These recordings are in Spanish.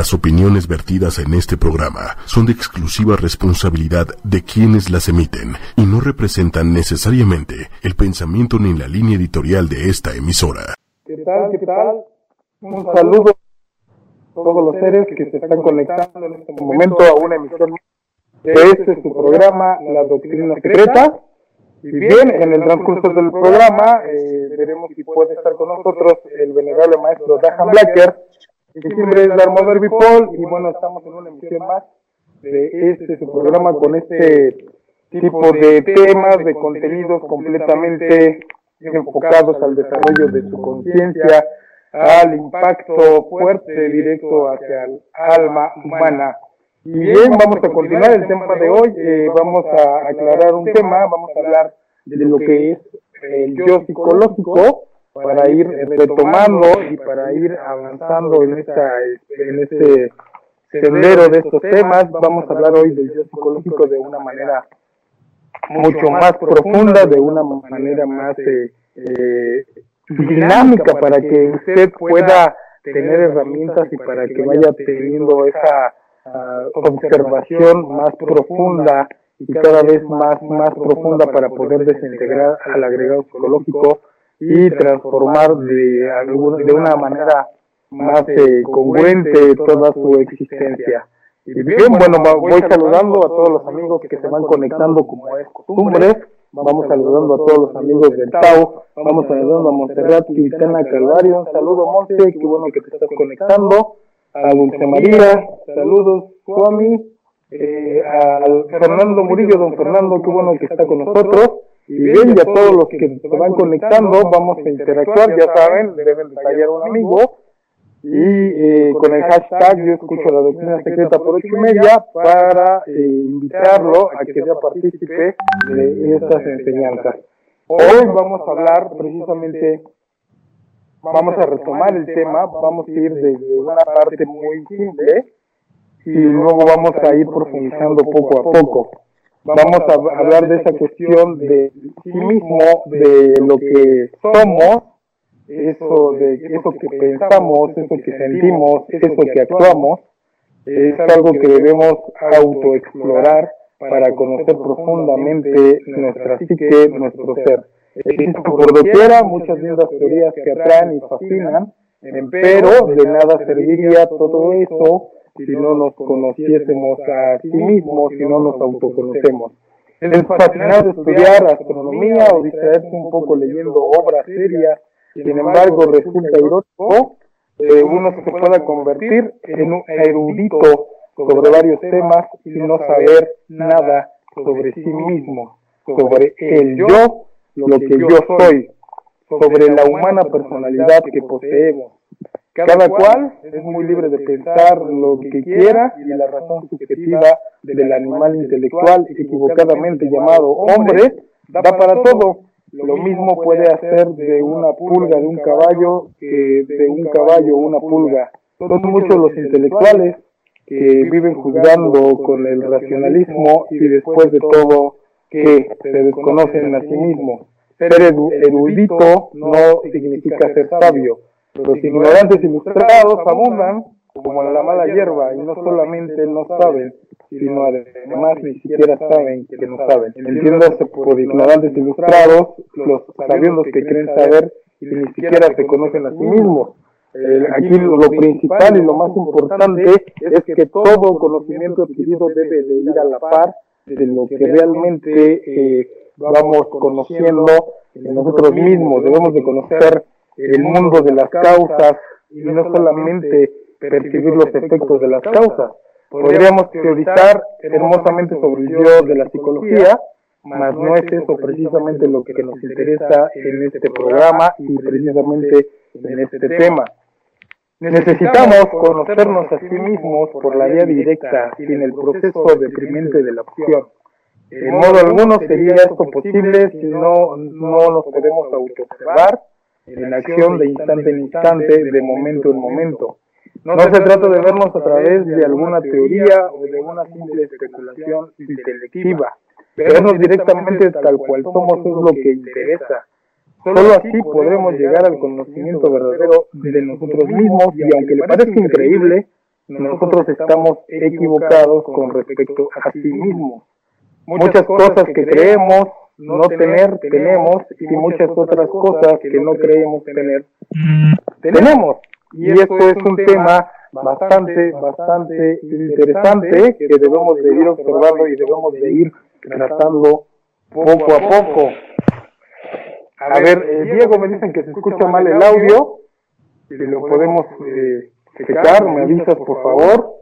Las opiniones vertidas en este programa son de exclusiva responsabilidad de quienes las emiten y no representan necesariamente el pensamiento ni la línea editorial de esta emisora. ¿Qué tal? ¿Qué tal? Un saludo a todos los seres que se están conectando en este momento a una emisión de este su programa, La Doctrina Secreta. Y bien, en el transcurso del programa eh, veremos si puede estar con nosotros el venerable maestro Dahan Blacker, que siempre es Darmo Paul, y bueno, estamos en una emisión más de este su programa con este tipo de temas, de contenidos completamente enfocados al desarrollo de su conciencia, al impacto fuerte directo hacia el alma humana. Y bien, vamos a continuar el tema de hoy. Eh, vamos a aclarar un tema, vamos a hablar de lo que es el yo psicológico para ir retomando y para ir avanzando en esta en este sendero de estos temas. Vamos a hablar hoy del yo psicológico de una manera mucho más profunda, de una manera más eh, eh, dinámica para que usted pueda tener herramientas y para que vaya teniendo esa Ah, observación más profunda y cada vez más, más profunda para poder desintegrar al agregado psicológico y transformar de, alguna, de una manera más eh, congruente toda su existencia. Y bien, bueno, voy saludando a todos los amigos que se van conectando como es costumbre. Vamos saludando a todos los amigos del Tao. Vamos saludando a Montserrat Quintana Calvario. Un saludo, Monte. Qué bueno que te estás conectando a Dulce María, saludos, Juami, eh, a Fernando Murillo, don Fernando, qué bueno que está con nosotros. Y bien, ya todos los que se van conectando, vamos a interactuar, ya saben, deben detallar un amigo. Y eh, con el hashtag yo escucho la doctrina secreta por ocho y media para eh, invitarlo a que sea partícipe de estas enseñanzas. Hoy vamos a hablar precisamente vamos a retomar el tema, vamos a ir desde una parte muy simple y luego vamos a ir profundizando poco a poco. Vamos a hablar de esa cuestión de sí mismo, de lo que somos, eso de eso que pensamos, eso que sentimos, eso que actuamos, es algo que debemos autoexplorar para conocer profundamente nuestra psique, nuestro ser. Existen por doquiera muchas lindas teorías que atraen y fascinan, pero de nada serviría todo eso si no nos conociésemos a sí mismos, si no nos autoconocemos. Es fascinante estudiar astronomía o distraerse un poco leyendo obras serias, sin embargo resulta irónico que uno se pueda convertir en un erudito sobre varios temas y no saber nada sobre sí mismo, sobre el yo lo que yo soy, sobre la humana personalidad que poseemos. Cada cual es muy libre de pensar lo que quiera y la razón subjetiva del animal intelectual equivocadamente llamado hombre da para todo. Lo mismo puede hacer de una pulga de un caballo que de un caballo una pulga. Son muchos los intelectuales que viven juzgando con el racionalismo y después de todo que se desconocen a sí mismos. Ser erudito no significa ser sabio. Los ignorantes ilustrados abundan como la mala hierba y no solamente no saben, sino además ni siquiera saben que no saben. Entiéndase por ignorantes ilustrados, los sabios que creen saber y ni siquiera se conocen a sí mismos. aquí lo principal y lo más importante es que todo conocimiento adquirido debe de ir a la par de lo que realmente eh, vamos conociendo en nosotros mismos. Debemos de conocer el mundo de las causas y no solamente percibir los efectos de las causas. Podríamos teorizar hermosamente sobre el yo de la psicología, mas no es eso precisamente lo que nos interesa en este programa y precisamente en este tema. Necesitamos conocernos a sí mismos por la vía directa, sin el proceso deprimente de la opción. En modo alguno sería esto posible si no, no nos podemos autoobservar en acción de instante en instante, de momento en momento. No se trata de vernos a través de alguna teoría o de una simple especulación intelectiva. Vernos directamente tal cual somos es lo que interesa. Solo así podremos llegar al conocimiento verdadero de nosotros mismos y aunque le parezca increíble, nosotros estamos equivocados con respecto a sí mismos. Muchas cosas que creemos no tener, tenemos, y muchas otras cosas que no creemos tener, tenemos. Y esto es un tema bastante, bastante interesante que debemos de ir observando y debemos de ir tratando poco a poco. A ver, eh, Diego, me dicen que se escucha mal el audio, si lo podemos eh, checar, me avisas por favor.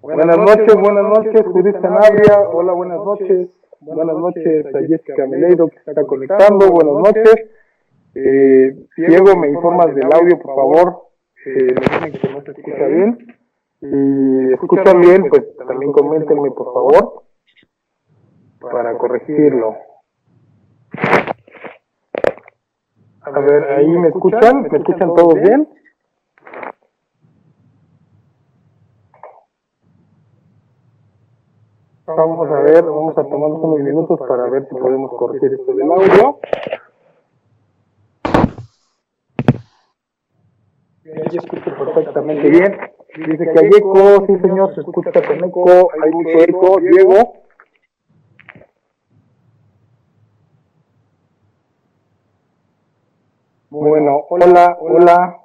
Buenas noches, buenas noches, Judith Sanabria, hola, buenas noches. Buenas noches a Jessica Meleiro que está conectando, buenas noches. Eh, Diego, me informas del audio, por favor. Eh, me dicen que no se escucha bien. Y escuchan bien, pues también coméntenme, por favor, para corregirlo. A ver, ahí me escuchan, ¿me escuchan todos bien? Vamos a ver, vamos a tomarnos unos minutos para ver si podemos corregir esto del audio. Ahí escucho perfectamente bien. Dice que hay eco, sí señor, se escucha con eco, hay mucho eco. Diego. Bueno, hola, hola.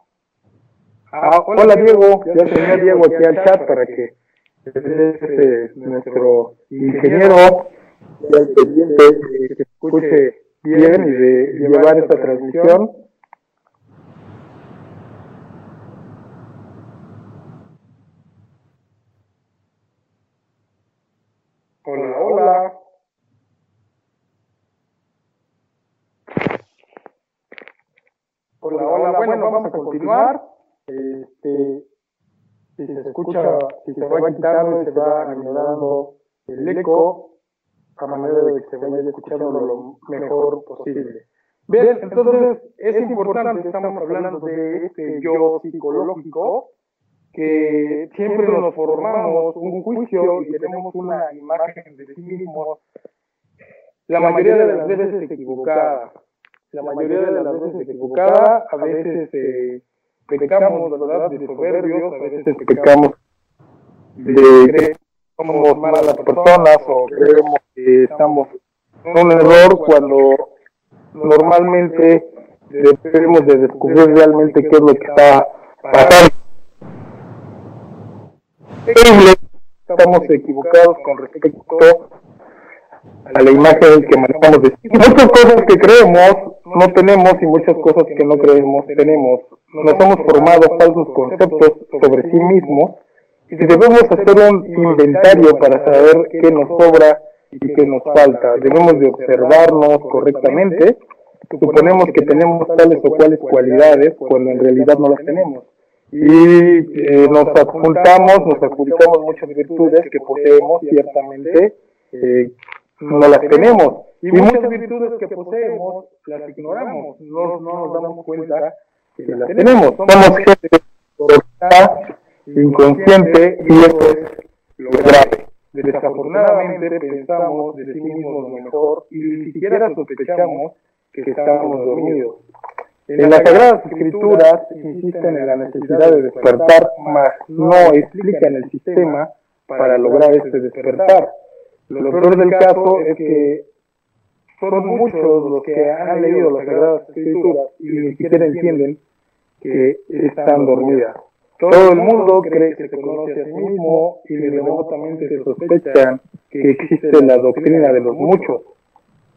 Ah, hola Diego, ya tenía Diego aquí al chat para que es nuestro ingeniero del pendiente que escuche bien y de llevar esta transmisión. Hola, hola. Hola, hola. Bueno, vamos a continuar. Este, si se escucha, si se va quitando y se va eliminando el eco a manera de que se vaya escuchando lo mejor posible. Bien, entonces es importante, estamos hablando de este yo psicológico, que siempre nos formamos un juicio y tenemos una imagen de sí mismos, la mayoría de las veces equivocada. La mayoría de las veces equivocada, a veces eh, pecamos, ¿verdad?, de soberbios, a veces pecamos de que somos malas personas o creemos que estamos en un error cuando normalmente debemos de descubrir realmente qué es lo que está pasando. Estamos equivocados con respecto a la imagen que manejamos Muchas cosas que creemos no tenemos y muchas cosas que no creemos tenemos. Nos hemos formado falsos conceptos sobre sí mismos y debemos hacer un inventario para saber qué nos sobra y qué nos falta. Debemos de observarnos correctamente. Suponemos que tenemos tales o cuales cualidades cuando en realidad no las tenemos. Y eh, nos adjuntamos, nos adjuntamos muchas virtudes que poseemos ciertamente, eh, no las tenemos. Y muchas virtudes que poseemos las ignoramos, no, no nos damos cuenta que las tenemos. Somos gente inconsciente y eso es lo grave. Desafortunadamente pensamos de sí mismos lo mejor y ni siquiera sospechamos que estamos dormidos. En las Sagradas Escrituras insisten en la necesidad de despertar, mas no explican el sistema para lograr este despertar. Lo peor del caso es que son muchos los que han leído las Sagradas Escrituras y ni siquiera entienden que están dormidas. Todo el mundo cree que se conoce a sí mismo y remotamente se sospechan que existe la doctrina de los muchos.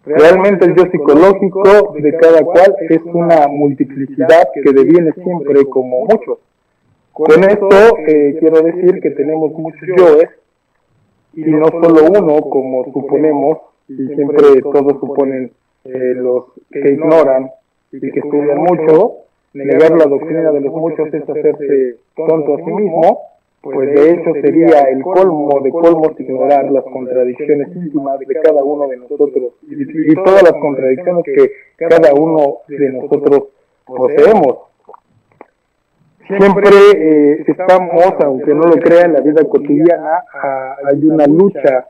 Realmente el yo psicológico de cada cual es una multiplicidad que deviene siempre como muchos. Con esto eh, quiero decir que tenemos muchos yoes y no solo uno como suponemos y siempre todos suponen eh, los que ignoran y que estudian mucho, negar la doctrina de los muchos es hacerse tonto a sí mismo, pues de hecho sería el colmo de colmos ignorar las contradicciones íntimas de cada uno de nosotros y, todas las contradicciones que cada uno de nosotros poseemos. Siempre eh, estamos, aunque no lo crean, en la vida cotidiana hay una lucha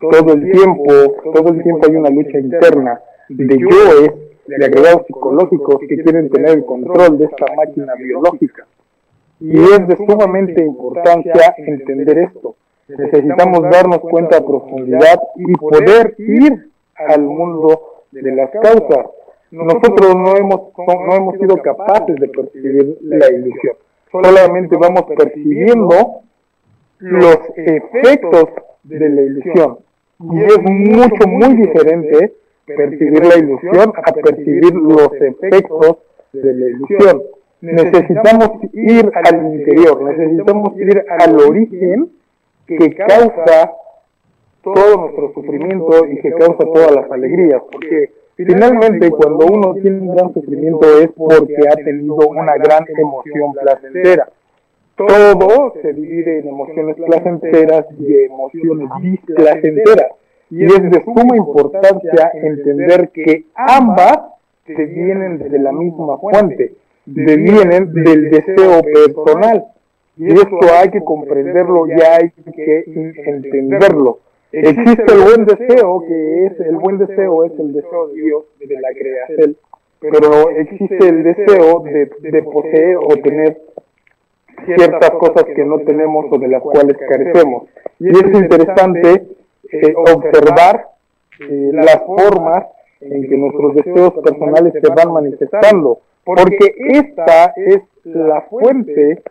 todo el tiempo, todo el tiempo hay una lucha interna de yoes, de agregados psicológicos que quieren tener el control de esta máquina biológica. Y es de sumamente importancia entender esto. Necesitamos darnos cuenta a profundidad y poder ir al mundo de las causas. Nosotros no hemos, no hemos sido capaces de percibir la ilusión. Solamente vamos percibiendo los efectos de la ilusión. Y es mucho, muy diferente percibir la ilusión a percibir los efectos de la ilusión. Necesitamos ir al interior, necesitamos ir al origen que causa todo nuestro sufrimiento y que causa todas las alegrías, porque finalmente cuando uno tiene un gran sufrimiento es porque ha tenido una gran emoción placentera. Todo se divide en emociones placenteras y emociones displacenteras. Y es de suma importancia entender que ambas se vienen de la misma fuente, se vienen del deseo personal. Y esto hay que comprenderlo y hay que entenderlo. Existe el buen deseo, que es el buen deseo es el deseo de Dios, de la creación, pero existe el deseo de, de poseer o tener ciertas cosas que no tenemos o de las cuales carecemos. Y es interesante eh, observar eh, las formas en que nuestros deseos personales se van manifestando, porque esta es la fuente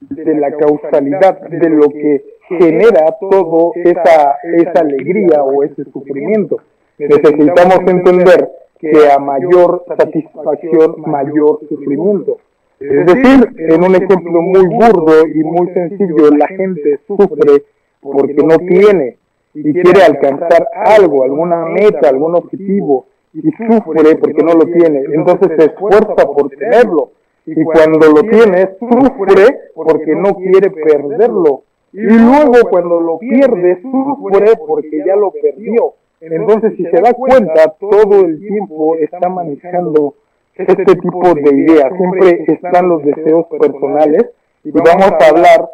de la causalidad, de lo que genera todo esa, esa alegría o ese sufrimiento. Necesitamos entender que a mayor satisfacción, mayor sufrimiento. Es decir, en un ejemplo muy burdo y muy sencillo, la gente sufre porque no tiene y quiere alcanzar algo, alguna meta, algún objetivo, y sufre porque no lo tiene. Entonces se esfuerza por tenerlo. Y cuando lo tiene, sufre porque no quiere perderlo. Y luego cuando lo pierde, sufre porque ya lo perdió. Entonces, si se da cuenta, todo el tiempo está manejando este tipo de ideas. Siempre están los deseos personales y vamos a hablar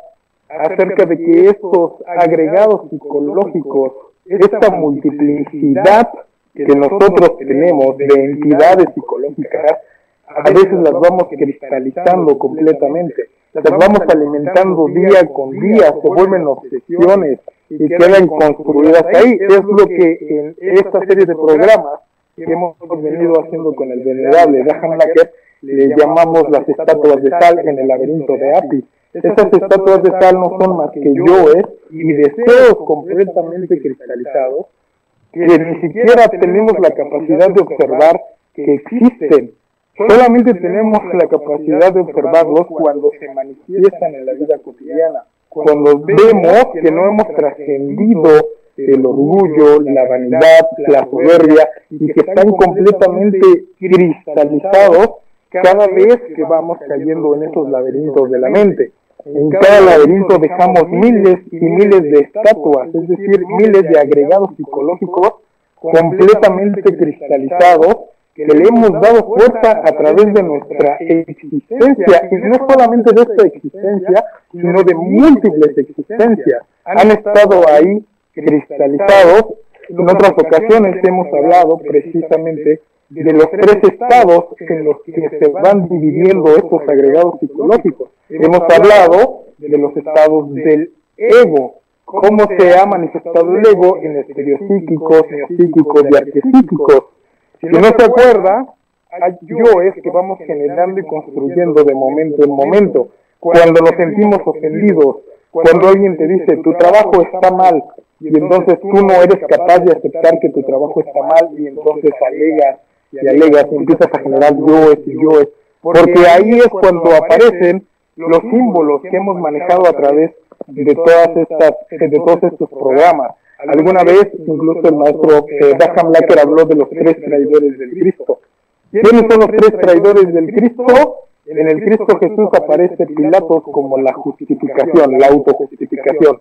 acerca de que estos agregados psicológicos, esta multiplicidad que nosotros tenemos de entidades psicológicas, a veces las vamos cristalizando completamente, las vamos alimentando día con día, se vuelven obsesiones y quedan construidas ahí. Es lo que en esta serie de programas que hemos venido haciendo con el venerable Graham Lacker le llamamos las estatuas de sal en el laberinto de Apis. Estas estatuas de sal no son más que yoes y deseos completamente cristalizados que ni siquiera tenemos la capacidad de observar que existen. Solamente tenemos la capacidad de observarlos cuando se manifiestan en la vida cotidiana, cuando vemos que no hemos trascendido el orgullo, la vanidad, la soberbia, y que están completamente cristalizados cada vez que vamos cayendo en esos laberintos de la mente. En cada laberinto dejamos miles y miles de estatuas, es decir, miles de agregados psicológicos completamente cristalizados que le hemos dado fuerza a través de nuestra existencia, y no solamente de esta existencia, sino de múltiples existencias. Han estado ahí cristalizados. En otras ocasiones hemos hablado precisamente de los tres estados en los que se van dividiendo estos agregados psicológicos. Hemos hablado de los estados del ego, cómo se ha manifestado el ego en estereopsíquicos, neopsíquicos y arquepsíquicos. Si no se acuerda, hay yoes que vamos generando y construyendo de momento en momento. Cuando nos sentimos ofendidos, cuando alguien te dice tu trabajo está mal y entonces tú no eres capaz de aceptar que tu trabajo está mal y entonces alegas y alegas y empiezas a generar yoes y yoes, porque ahí es cuando aparecen los símbolos que hemos manejado a través de todas estas, de todos estos programas. Alguna vez incluso el maestro eh, Lacker habló de los tres traidores del Cristo. ¿Quiénes son los tres traidores del Cristo? En el Cristo Jesús aparece Pilatos como la justificación, la autojustificación.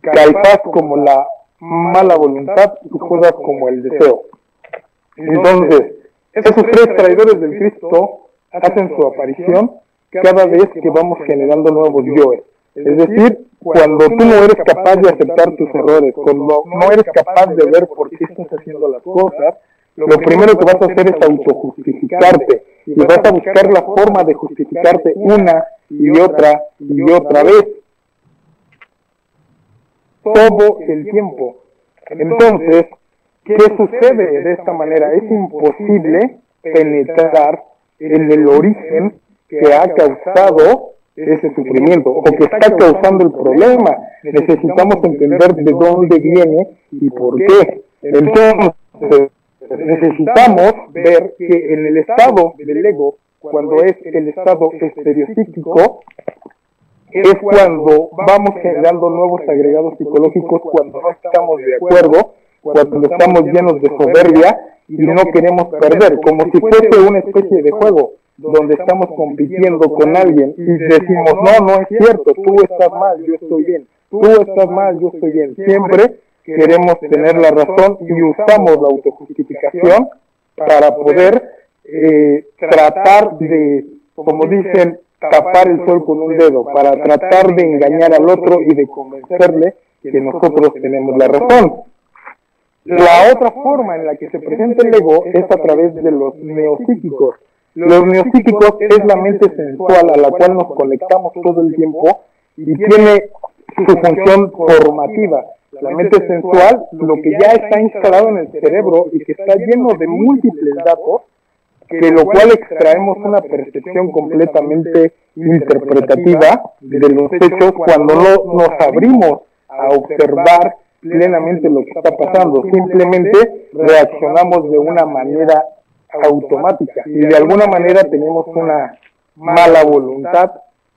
Caifás como la mala voluntad y Judas como el deseo. Entonces, esos tres traidores del Cristo hacen su aparición cada vez que vamos generando nuevos yoes. Es decir, cuando tú no eres capaz de aceptar tus errores, cuando no eres capaz de ver por qué estás haciendo las cosas, lo primero que vas a hacer es autojustificarte. Y vas a buscar la forma de justificarte una y otra y otra vez. Todo el tiempo. Entonces, ¿qué sucede de esta manera? Es imposible penetrar en el origen que ha causado ese sufrimiento o que está causando el problema. Necesitamos entender de dónde viene y por qué. Entonces, necesitamos ver que en el estado del ego, cuando es el estado estereopsíquico, es cuando vamos generando nuevos agregados psicológicos, cuando no estamos de acuerdo, cuando estamos llenos de soberbia y no queremos perder, como si fuese una especie de juego donde estamos compitiendo con alguien y decimos, no, no es cierto, tú estás mal, yo estoy bien, tú estás mal, yo estoy bien. Siempre queremos tener la razón y usamos la autojustificación para poder eh, tratar de, como dicen, tapar el sol con un dedo, para tratar de engañar al otro y de convencerle que nosotros tenemos la razón. La otra forma en la que se presenta el ego es a través de los neopsíquicos. Los neopsíquicos es la mente sensual a la cual nos conectamos todo el tiempo y tiene su función formativa. La mente sensual, lo que ya está instalado en el cerebro y que está lleno de múltiples datos, de lo cual extraemos una percepción completamente interpretativa de los hechos cuando no nos abrimos a observar plenamente lo que está pasando. Simplemente reaccionamos de una manera automática y de alguna manera tenemos una mala voluntad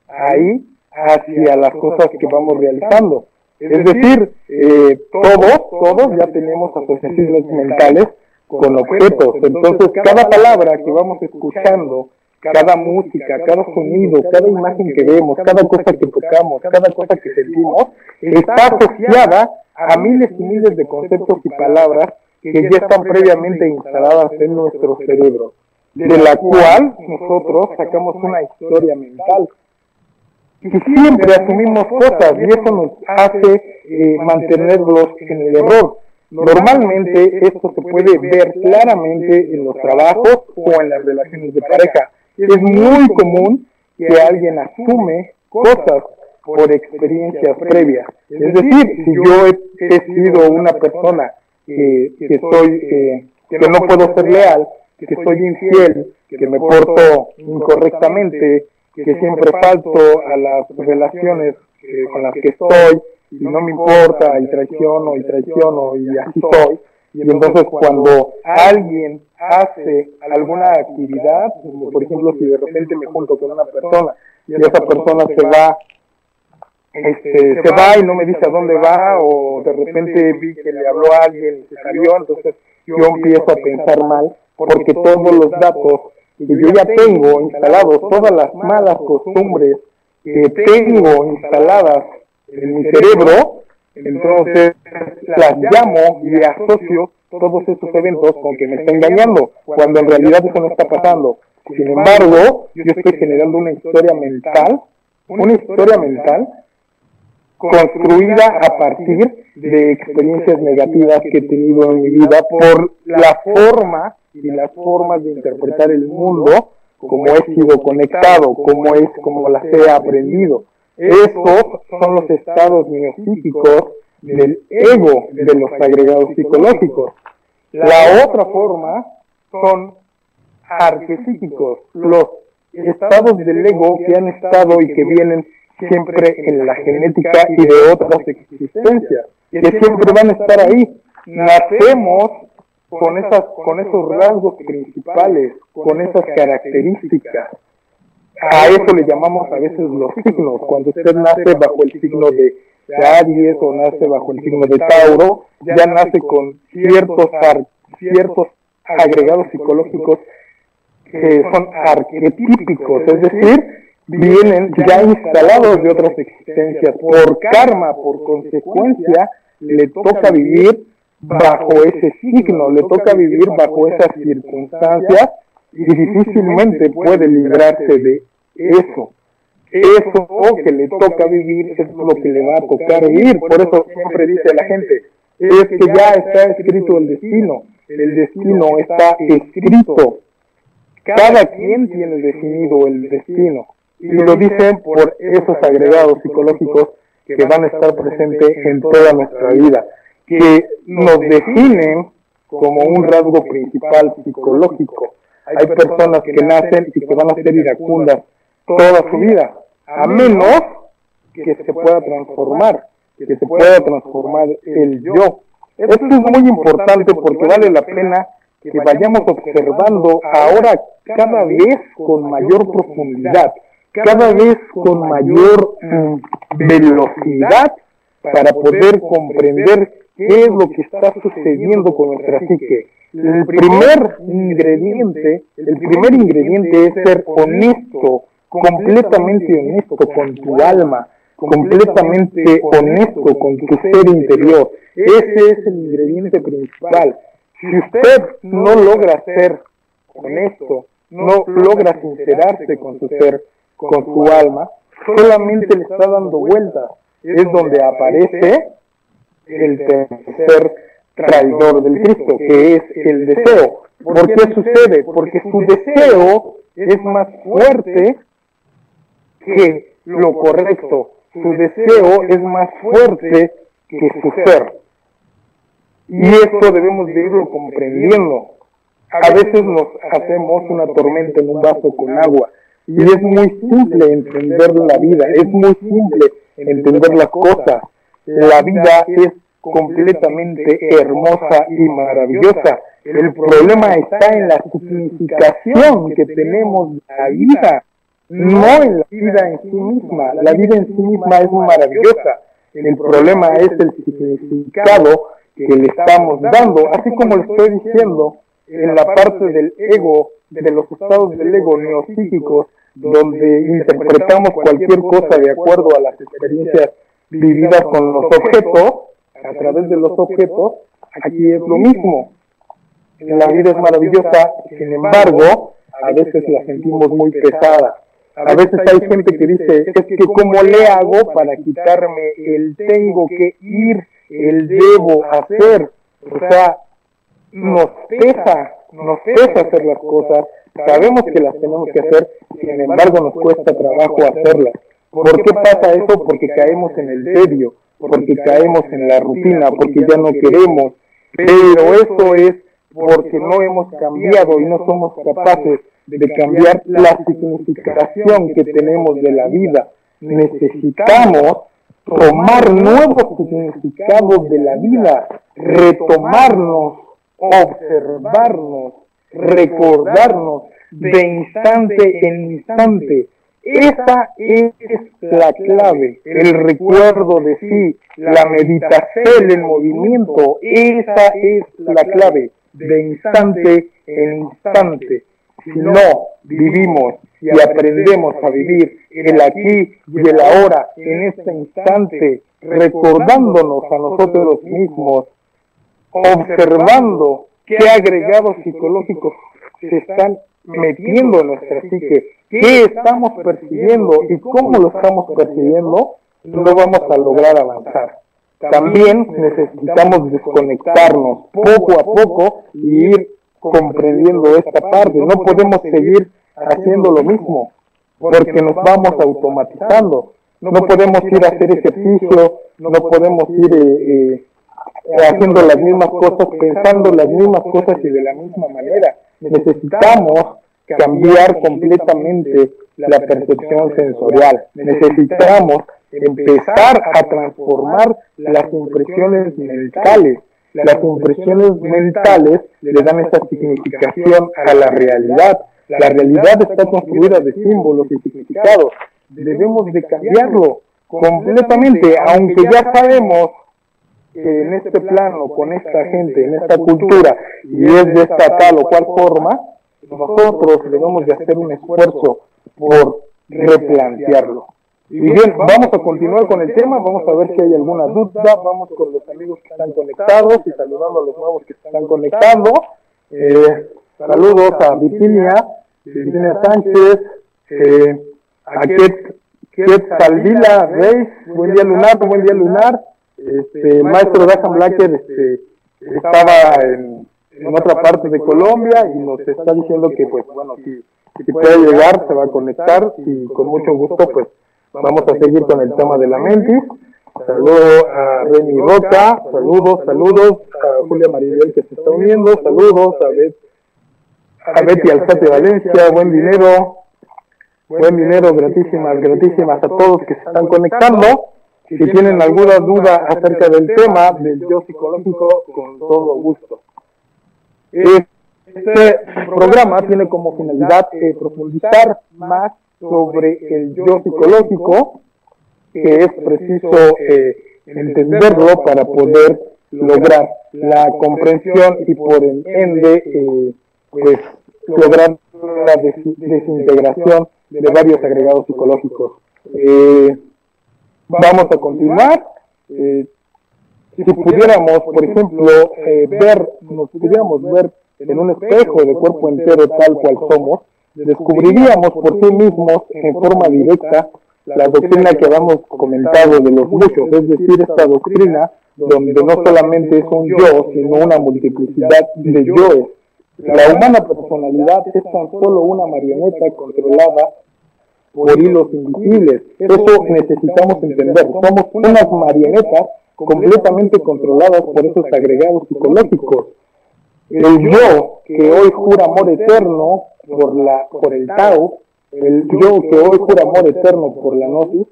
ahí hacia las cosas que vamos realizando. Es decir, eh, todos, todos ya tenemos asociaciones mentales con objetos. Entonces, cada palabra que vamos escuchando, cada música, cada sonido, cada imagen que vemos, cada cosa que tocamos, cada cosa que sentimos, está asociada a miles y miles de conceptos y palabras que ya están previamente instaladas en nuestro cerebro, de la cual nosotros sacamos una historia mental. Y siempre asumimos cosas y eso nos hace eh, mantenerlos en el error. Normalmente esto se puede ver claramente en los trabajos o en las relaciones de pareja. Es muy común que alguien asume cosas por experiencias previas. Es decir, si yo he, sido una persona que, que soy, eh, que no puedo ser leal, que soy infiel, que me porto incorrectamente, que siempre falto a las relaciones eh, con las que estoy, y no me importa, y traiciono, y traiciono, y así soy. Y entonces cuando alguien hace alguna actividad, por ejemplo, si de repente me junto con una persona y esa persona se va este, se va y no me dice a dónde va, o de repente vi que le habló a alguien y se salió, entonces yo empiezo a pensar mal, porque todos los datos que yo ya tengo instalados, todas las malas costumbres que tengo instaladas en mi cerebro, entonces las llamo y asocio todos esos eventos con que me está engañando, cuando en realidad eso no está pasando. Sin embargo, yo estoy generando una historia mental, una historia mental construida a partir de experiencias negativas que he tenido en mi vida por la forma y las formas de interpretar el mundo como he sido conectado, como es como las he aprendido. Estos son los estados neopsíquicos del ego de los agregados psicológicos. La otra forma son arquepsíquicos, los estados del ego que han estado y que vienen siempre en la genética y de otras existencias, que siempre van a estar ahí. Nacemos con esas con esos rasgos principales, con esas características. A eso le llamamos a veces los signos. Cuando usted nace bajo el signo de Aries o nace bajo el signo de Tauro, ya nace con ciertos ciertos agregados psicológicos que son arquetípicos, es decir, vienen ya instalados de otras existencias. Por karma, por consecuencia, le toca vivir bajo ese signo, le toca vivir bajo esas circunstancias y difícilmente puede librarse de eso. Eso que le toca vivir es lo que le va a tocar vivir. Por eso siempre dice la gente, es que ya está escrito el destino. El destino está escrito cada quien tiene definido el destino. Y lo dicen por esos agregados psicológicos que van a estar presentes en toda nuestra vida, que nos definen como un rasgo principal psicológico. Hay personas que nacen y que van a ser iracundas toda su vida, a menos que se pueda transformar, que se pueda transformar el yo. Esto es muy importante porque vale la pena que vayamos observando ahora cada vez con mayor profundidad, cada vez con mayor velocidad para poder comprender qué es lo que está sucediendo con nuestra psique. El primer ingrediente, el primer ingrediente es ser honesto, completamente honesto con tu alma, completamente honesto con tu ser interior. Ese es el ingrediente principal. Si usted no logra ser honesto, no logra sincerarse con su ser, con su alma, solamente le está dando vueltas. Es donde aparece el tercer traidor del Cristo, que es el deseo. ¿Por qué sucede? Porque su deseo es más fuerte que lo correcto. Su deseo es más fuerte que su ser. Y eso debemos de irlo comprendiendo. A veces nos hacemos una tormenta en un vaso con agua. Y es muy simple entender la vida, es muy simple entender las cosas. La vida es completamente hermosa y maravillosa. El problema está en la significación que tenemos de la vida, no en la vida en sí misma. La vida en sí misma es maravillosa. El problema es el significado que le estamos dando, así como le estoy diciendo, en la parte del ego, de los estados del ego neopsíquicos, donde interpretamos cualquier cosa de acuerdo a las experiencias vividas con los objetos, a través de los objetos, aquí es lo mismo. La vida es maravillosa, sin embargo, a veces la sentimos muy pesada. A veces hay gente que dice, es que ¿cómo le hago para quitarme el tengo que ir el debo hacer. O sea, nos pesa, nos pesa hacer las cosas, sabemos que las tenemos que hacer, sin embargo nos cuesta trabajo hacerlas. ¿Por qué pasa eso? Porque caemos en el tedio, porque caemos en la rutina, porque ya no queremos. Pero eso es porque no hemos cambiado y no somos capaces de cambiar la significación que tenemos de la vida. Necesitamos tomar nuevos significados de la vida, retomarnos, observarnos, recordarnos de instante en instante. Esa es la clave, el recuerdo de sí, la meditación, el movimiento, esa es la clave, de instante en instante. Si no vivimos y aprendemos a vivir el aquí y el ahora, en este instante, recordándonos a nosotros mismos, observando qué agregados psicológicos se están metiendo en nuestra psique, qué estamos percibiendo y cómo lo estamos percibiendo, no vamos a lograr avanzar. También necesitamos desconectarnos poco a poco y ir comprendiendo esta parte. No podemos seguir haciendo lo mismo porque nos vamos automatizando. No podemos ir a hacer ejercicio, no podemos ir eh, eh, haciendo las mismas cosas, pensando las mismas cosas y de la misma manera. Necesitamos cambiar completamente la percepción sensorial. Necesitamos empezar a transformar las impresiones mentales las impresiones mentales le dan esa significación a la realidad. La realidad está construida de símbolos y significados. Debemos de cambiarlo completamente, aunque ya sabemos en este plano, con esta gente, en esta cultura, y es de esta tal o cual forma, nosotros debemos de hacer un esfuerzo por replantearlo. Y bien, vamos a continuar con el tema, vamos a ver si hay alguna duda, vamos con los amigos que están conectados y saludando a los nuevos que están conectando. Eh, saludos a Virginia, Virginia Sánchez, eh, a Ket, Ket Salvila Reis, buen día lunar, buen día lunar. Este, maestro Dajan Blacker este, estaba en, en otra parte de Colombia y nos está diciendo que, pues, bueno, si, si puede llegar, se va a conectar y con mucho gusto, pues, vamos a seguir con el tema de la mentis. Saludo a Remy Roca, saludos, saludos a Julia Maribel que se está uniendo, saludos a, Bet, a Betty Alzate Valencia, buen dinero, buen dinero, gratísimas, gratísimas a todos que se están conectando. Si tienen alguna duda acerca del tema del yo psicológico, con todo gusto. Este programa tiene como finalidad eh, profundizar más sobre el yo psicológico, que es preciso eh, entenderlo para poder lograr la comprensión y por ende eh, pues lograr la desintegración de varios agregados psicológicos. Eh, vamos a continuar. Eh, si pudiéramos, por ejemplo, eh, ver, nos pudiéramos ver en un espejo de cuerpo entero tal cual somos, descubriríamos por sí mismos en forma directa la doctrina que habíamos comentado de los muchos, es decir, esta doctrina donde no solamente es un yo, sino una multiplicidad de yoes. La humana personalidad es tan solo una marioneta controlada por hilos invisibles. Eso necesitamos entender. Somos unas marionetas completamente controladas por esos agregados psicológicos. El yo que hoy jura amor eterno por, por el Tao, el yo que hoy jura amor eterno por la Gnosis,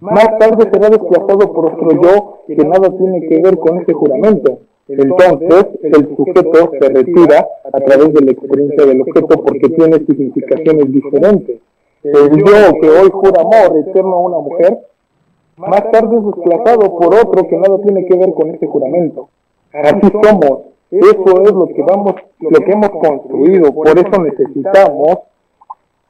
más tarde será desplazado por otro yo que nada tiene que ver con ese juramento. Entonces, el sujeto se retira a través de la experiencia del objeto porque tiene significaciones diferentes. El yo que hoy jura amor eterno a una mujer, más tarde es desplazado por otro que nada tiene que ver con ese juramento. Así somos. Eso es lo que vamos, lo que hemos construido. Por eso necesitamos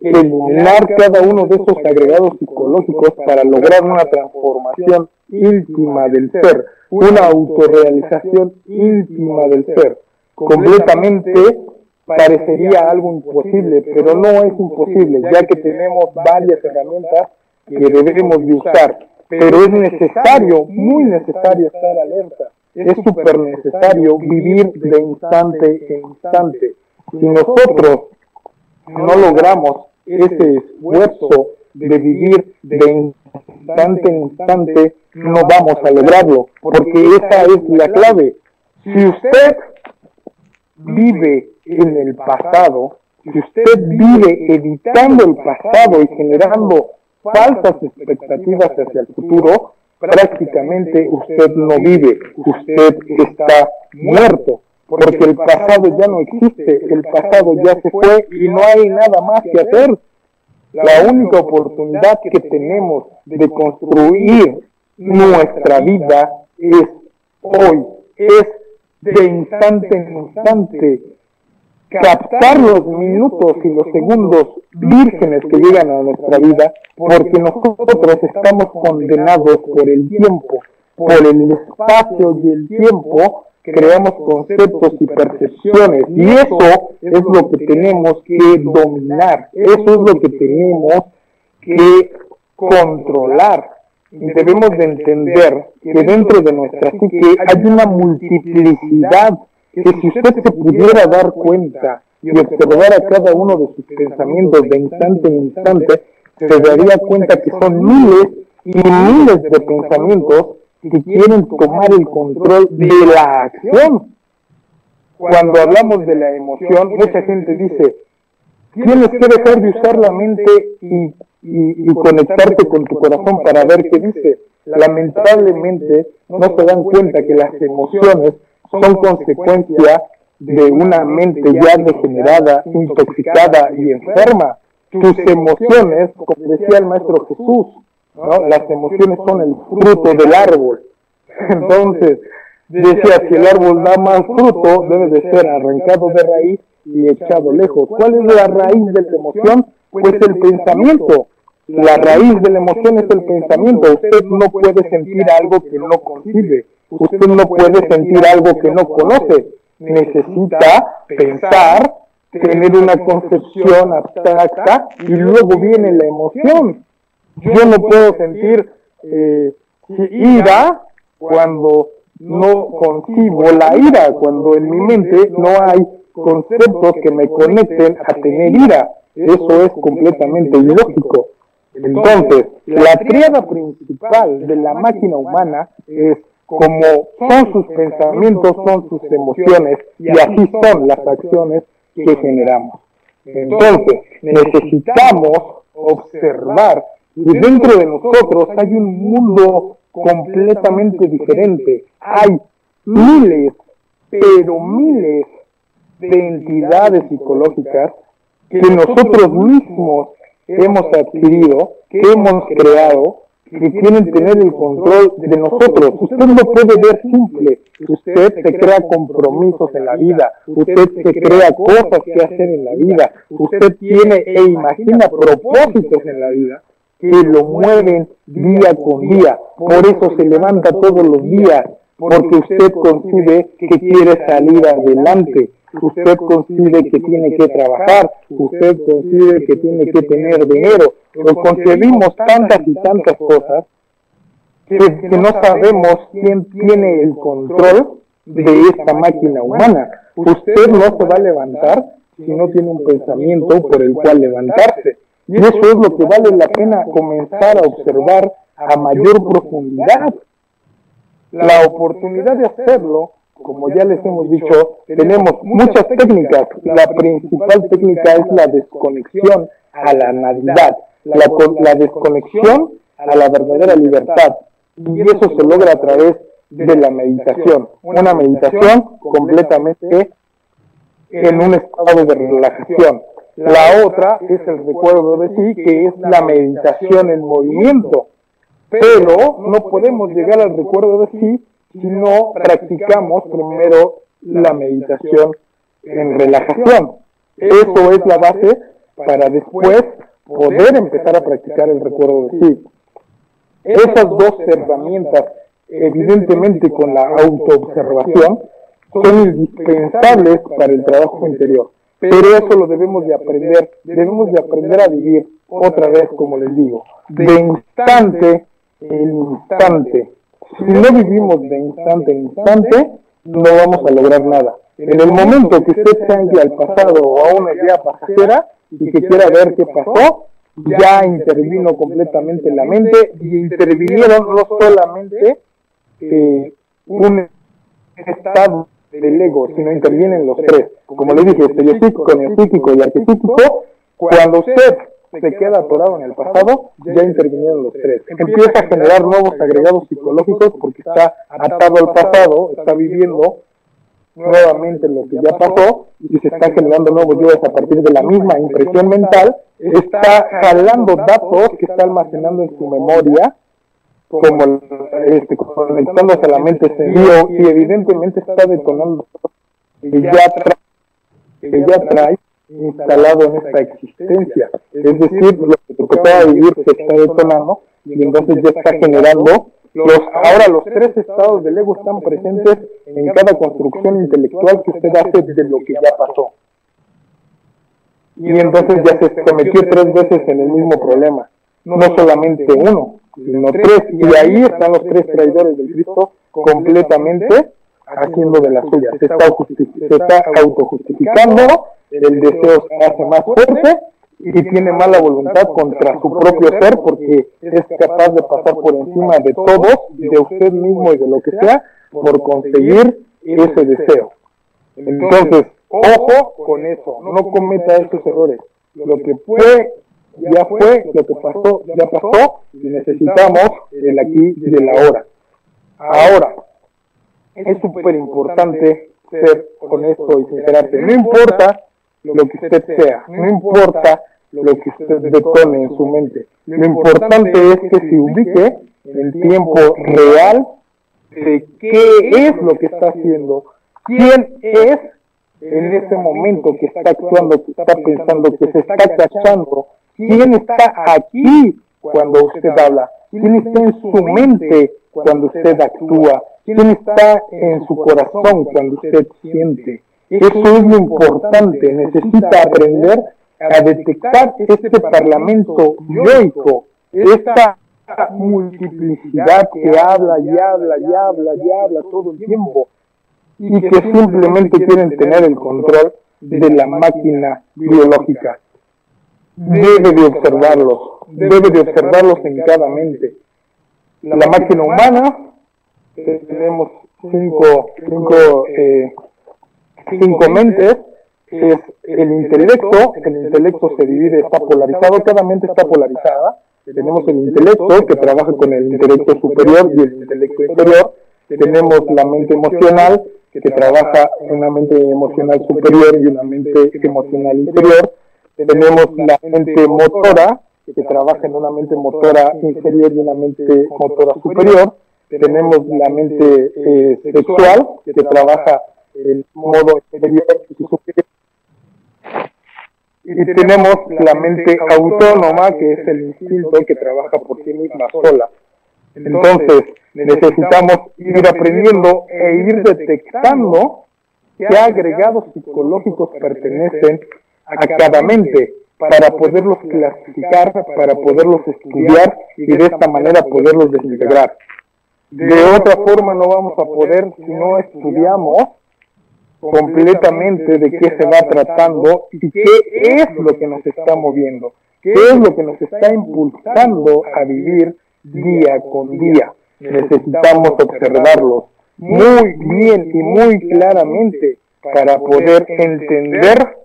eliminar cada uno de esos agregados psicológicos para lograr una transformación íntima del ser, una autorrealización íntima del ser, completamente parecería algo imposible, pero no es imposible, ya que tenemos varias herramientas que debemos de usar, pero es necesario, muy necesario estar alerta, es súper necesario vivir de instante en instante. Si nosotros no logramos ese esfuerzo de vivir de instante en instante, no vamos a lograrlo, porque esa es la clave. Si usted vive en el pasado, si usted vive evitando el pasado y generando falsas expectativas hacia el futuro, prácticamente usted no vive, usted está muerto, porque el pasado ya no existe, el pasado ya se fue y no hay nada más que hacer. La única oportunidad que tenemos de construir nuestra vida es hoy, es de instante en instante, captar los minutos y los segundos vírgenes que llegan a nuestra vida, porque nosotros estamos condenados por el tiempo, por el espacio y el tiempo, creamos conceptos y percepciones, y eso es lo que tenemos que dominar, eso es lo que tenemos que controlar. Debemos de entender que dentro de nuestra psique hay una multiplicidad que si usted se pudiera dar cuenta y observar a cada uno de sus pensamientos de instante en instante, se daría cuenta que son miles y miles de pensamientos que quieren tomar el control de la acción. Cuando hablamos de la emoción, mucha gente dice, tienes que dejar de usar la mente y, y, y conectarte con tu corazón para ver qué dice. Lamentablemente no se dan cuenta que las emociones son consecuencia de una mente ya degenerada, intoxicada y enferma. Tus emociones, como decía el maestro Jesús, ¿no? las emociones son el fruto del árbol. Entonces, decía, si el árbol da más fruto, debe de ser arrancado de raíz y echado lejos. ¿Cuál es la raíz de la emoción? Pues el pensamiento. La raíz de la emoción es el pensamiento. Usted no puede sentir algo que no concibe. Usted no puede sentir algo que no conoce. Necesita pensar, tener una concepción abstracta y luego viene la emoción. Yo no puedo sentir eh, ira cuando no concibo la ira, cuando en mi mente no hay conceptos que me conecten a tener ira. Eso es completamente ilógico. Entonces, la triada principal de la máquina humana es como son sus pensamientos, son sus emociones y así son las acciones que generamos. Entonces, necesitamos observar que dentro de nosotros hay un mundo completamente diferente. Hay miles, pero miles de entidades psicológicas que nosotros mismos hemos adquirido, que hemos creado, que quieren tener el control de nosotros. Usted no puede ver simple. Usted se crea compromisos en la vida. Usted se crea cosas que hacer en la vida. Usted tiene e imagina propósitos en la vida que lo mueven día con día. Por eso se levanta todos los días, porque usted concibe que quiere salir adelante usted concibe que tiene que trabajar, usted concibe que tiene que tener dinero, pero concebimos tantas y tantas cosas que, no sabemos quién tiene el control de esta máquina humana. Usted no se va a levantar si no tiene un pensamiento por el cual levantarse. Y eso es lo que vale la pena comenzar a observar a mayor profundidad. La oportunidad de hacerlo como ya les hemos dicho, tenemos muchas técnicas. La principal técnica es la desconexión a la Navidad, la, la desconexión a la verdadera libertad. Y eso se logra a través de la meditación. Una meditación completamente en un estado de relajación. La otra es el recuerdo de sí, que es la meditación en movimiento. Pero no podemos llegar al recuerdo de sí no practicamos primero la meditación en relajación. Eso es la base para después poder empezar a practicar el recuerdo de sí. Esas dos herramientas, evidentemente con la autoobservación, son indispensables para el trabajo interior. Pero eso lo debemos de aprender, debemos de aprender a vivir otra vez, como les digo, de instante en instante, si no vivimos de instante en instante, no vamos a lograr nada. En el momento que usted se ancle al pasado o a una idea pasajera y que quiera ver qué pasó, ya intervino completamente la mente y intervinieron no solamente eh, un estado del ego, sino intervienen los tres. Como le dije, estereotípico, neopsíquico y arquetípico, cuando usted se queda atorado en el pasado, ya intervinieron los tres. Empieza a generar nuevos agregados psicológicos porque está atado al pasado, está viviendo nuevamente lo que ya pasó y se están generando nuevos yo a partir de la misma impresión mental, está jalando datos que está almacenando en su memoria, como este, conectándose a la mente ese y evidentemente está detonando que ya que ya trae instalado en esta existencia. Es decir, lo que te vivir se está detonando y entonces ya está generando los, ahora los tres estados del ego están presentes en cada construcción intelectual que usted hace de lo que ya pasó. Y entonces ya se metió tres veces en el mismo problema. No solamente uno, sino tres. Y ahí están los tres traidores del Cristo completamente haciendo de la suya. Se está, se está autojustificando el deseo se hace más fuerte y tiene mala voluntad contra su propio ser porque es capaz de pasar por encima de todos, de usted mismo y de lo que sea, por conseguir ese deseo. Entonces, ojo con eso, no cometa esos errores. Lo que fue, ya fue, lo que pasó, ya pasó, y necesitamos el aquí y el ahora. Ahora, es súper importante ser honesto y sincerarte. No importa lo que usted sea, no importa lo que usted detone en su mente. Lo importante es que se ubique en tiempo real de qué es lo que está haciendo, quién es en ese momento que está actuando, que está pensando, que se está cachando, quién está aquí cuando usted habla, quién está en su mente cuando usted actúa, quién está en su corazón cuando usted siente. Eso es lo importante. Necesita aprender a detectar este parlamento yoico, esta multiplicidad que habla y habla y habla y habla todo el tiempo y que simplemente quieren tener el control de la máquina biológica. Debe de observarlos, debe de observarlos en. La máquina humana, tenemos cinco, cinco, eh, cinco mentes, es el intelecto, el intelecto se divide, está polarizado, cada mente está polarizada. Tenemos el intelecto que trabaja con el intelecto superior y el intelecto inferior. Tenemos la mente emocional que trabaja una mente emocional superior y una mente emocional inferior. Tenemos la mente motora que trabaja en una mente motora inferior y una mente motora superior. Tenemos la mente eh, sexual que trabaja en modo inferior y superior y tenemos la mente autónoma, que es el instinto que trabaja por sí misma sola. Entonces, necesitamos ir aprendiendo e ir detectando qué agregados psicológicos pertenecen a cada mente para poderlos clasificar, para poderlos estudiar y de esta manera poderlos desintegrar. De otra forma no vamos a poder si no estudiamos completamente de qué se va tratando y qué es lo que nos está moviendo, qué es lo que nos está impulsando a vivir día con día. Necesitamos observarlos muy bien y muy claramente para poder entender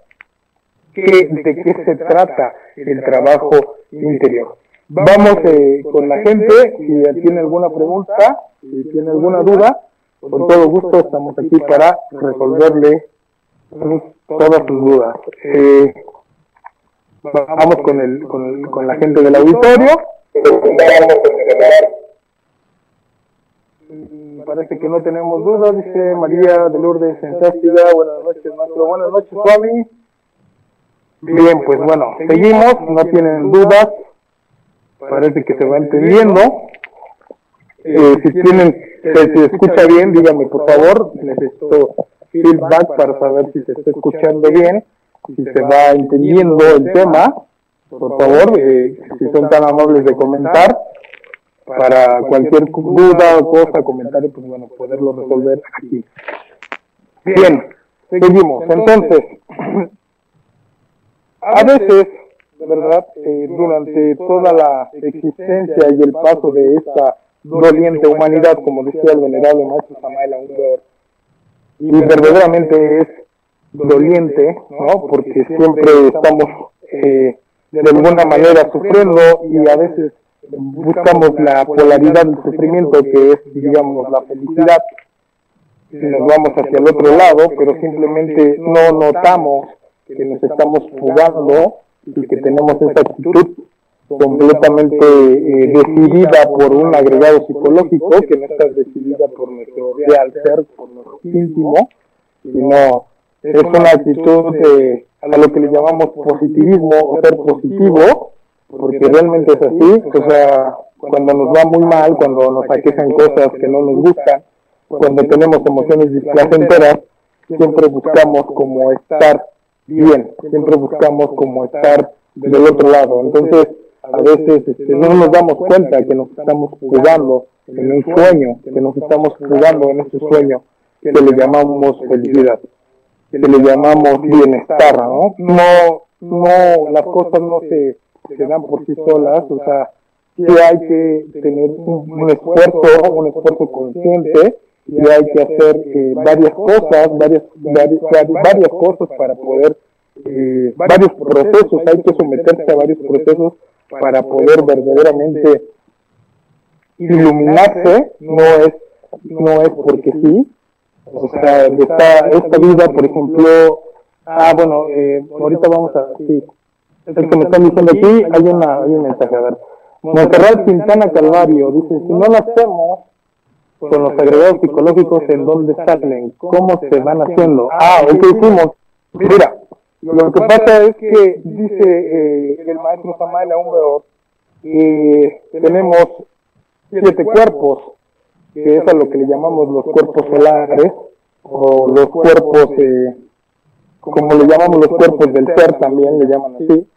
de qué se trata el trabajo interior. Vamos eh, con la gente, si tiene alguna pregunta, si tiene alguna duda, con todo gusto estamos aquí para resolverle todas sus dudas. Eh, vamos con, el, con, con la gente del auditorio. Mm, parece que no tenemos dudas, dice María de Lourdes Sensástica. Buenas noches, maestro. Buenas noches, Suami. Bien, pues bueno, seguimos, no tienen dudas. Parece que se va entendiendo. Eh, si tienen, si se escucha bien, díganme por favor, necesito feedback para saber si se está escuchando bien, si se va entendiendo el tema, por favor, eh, si son tan amables de comentar, para cualquier duda o cosa, comentario, pues bueno, poderlo resolver aquí. Bien, seguimos. Entonces, a veces, de verdad, eh, durante toda la existencia y el paso de esta doliente humanidad, como decía el venerable maestro Samael Autor, y verdaderamente es doliente, ¿no? Porque siempre estamos eh, de alguna manera sufriendo y a veces buscamos la polaridad del sufrimiento que es, digamos, la felicidad y nos vamos hacia el otro lado, pero simplemente no notamos que nos estamos jugando y que tenemos esa actitud completamente eh, decidida por un agregado psicológico que no está decidida por nuestro real ser, por nuestro íntimo, sino es una actitud de, a lo que le llamamos positivismo o ser positivo, porque realmente es así, o sea, cuando nos va muy mal, cuando nos aquejan cosas que no nos gustan, cuando tenemos emociones displacenteras, siempre buscamos como estar bien, siempre buscamos como estar del otro lado. Entonces, a veces este, no nos damos cuenta que nos estamos jugando en un sueño, que nos estamos jugando en este sueño que le llamamos felicidad, que le llamamos bienestar, ¿no? No, no, las cosas no se, se dan por sí solas, o sea, sí hay que tener un, esfuerzo, un esfuerzo consciente, y hay que hacer eh, varias cosas, varias, varias, varias cosas para poder, eh, varios procesos, hay que someterse a varios procesos para poder verdaderamente iluminarse, no es, no es porque sí, o sea, esta, esta vida, por ejemplo, ah, bueno, eh, ahorita vamos a, sí, el que me están diciendo aquí, hay, una, hay un mensaje, a ver, Monterrey Quintana Calvario, dice, si no lo hacemos con los agregados psicológicos, ¿en dónde salen? ¿Cómo se van haciendo? Ah, ¿qué hicimos? Mira, lo que pasa es que dice eh, el maestro Samael Aumbeor que tenemos siete cuerpos, que es a lo que le llamamos los cuerpos solares, o los cuerpos, eh, como le llamamos los cuerpos del ser también, le llaman así.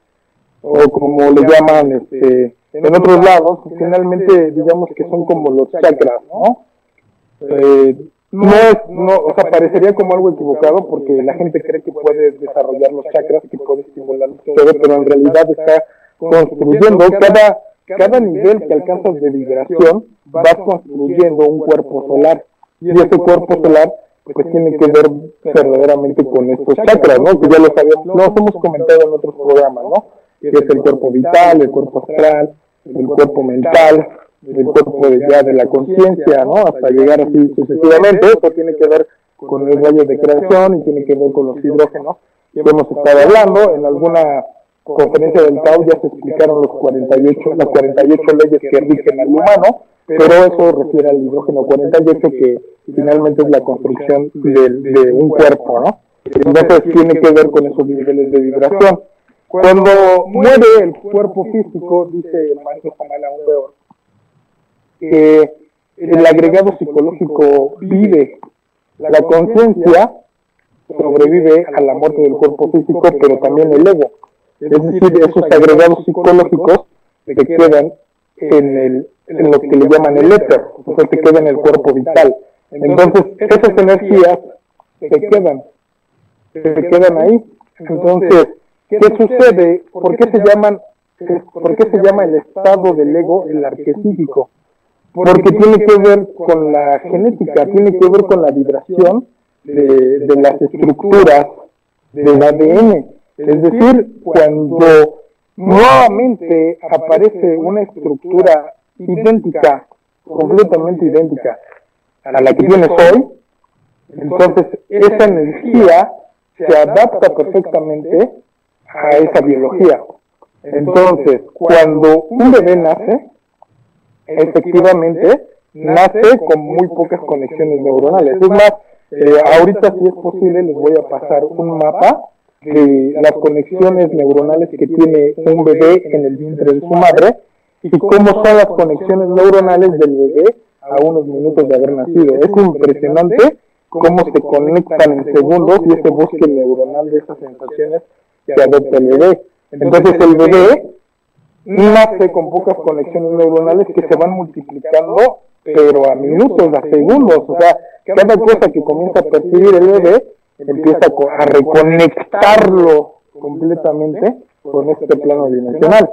o como le llaman este, en otros lados, finalmente digamos que son como los chakras, ¿no? Eh, no es, no, o sea, parecería como algo equivocado porque la gente cree que puede desarrollar los chakras, que puede estimular todo, pero en realidad está construyendo cada, cada nivel que alcanzas de vibración, vas construyendo un cuerpo solar. Y ese cuerpo solar pues tiene que ver verdaderamente con estos chakras, ¿no? Que ya lo sabíamos, lo hemos comentado en otros programas, ¿no? Que es el cuerpo vital, el cuerpo astral, el cuerpo mental, el cuerpo de, ya de la conciencia, ¿no? Hasta llegar así sucesivamente. Eso tiene que ver con el rayo de creación y tiene que ver con los hidrógenos que hemos estado hablando. En alguna conferencia del Tao ya se explicaron los 48, las 48 leyes que rigen al humano, pero eso refiere al hidrógeno 48 que finalmente es la construcción de, de un cuerpo, ¿no? Entonces tiene que ver con esos niveles de vibración. Cuando muere el cuerpo físico, dice el maestro Samuel Aumbeor, que el agregado psicológico vive, la conciencia sobrevive a la muerte del cuerpo físico, pero también el ego. Es decir, esos agregados psicológicos se quedan en, el, en lo que le llaman el éter, o sea, se quedan en el cuerpo vital. Entonces, esas energías se quedan, se quedan ahí. Entonces, ¿qué sucede? ¿Por qué se llaman, por qué se llama el estado del ego el arquetípico? Porque tiene que ver con la genética, tiene que ver con la vibración de, de las estructuras del ADN. Es decir, cuando nuevamente aparece una estructura idéntica, completamente idéntica a la que tienes hoy, entonces esa energía se adapta perfectamente a esa biología. Entonces, cuando un bebé nace, efectivamente nace con muy pocas conexiones neuronales. Es más, eh, ahorita si es posible les voy a pasar un mapa de las conexiones neuronales que tiene un bebé en el vientre de su madre y cómo son las conexiones neuronales del bebé a unos minutos de haber nacido. Es impresionante cómo se conectan en segundos y ese bosque neuronal de esas sensaciones que adopta el bebé. Entonces el bebé nace con pocas conexiones neuronales que se van multiplicando, pero a minutos, a segundos. O sea, cada cosa que comienza a percibir el bebé empieza a reconectarlo completamente con este plano dimensional.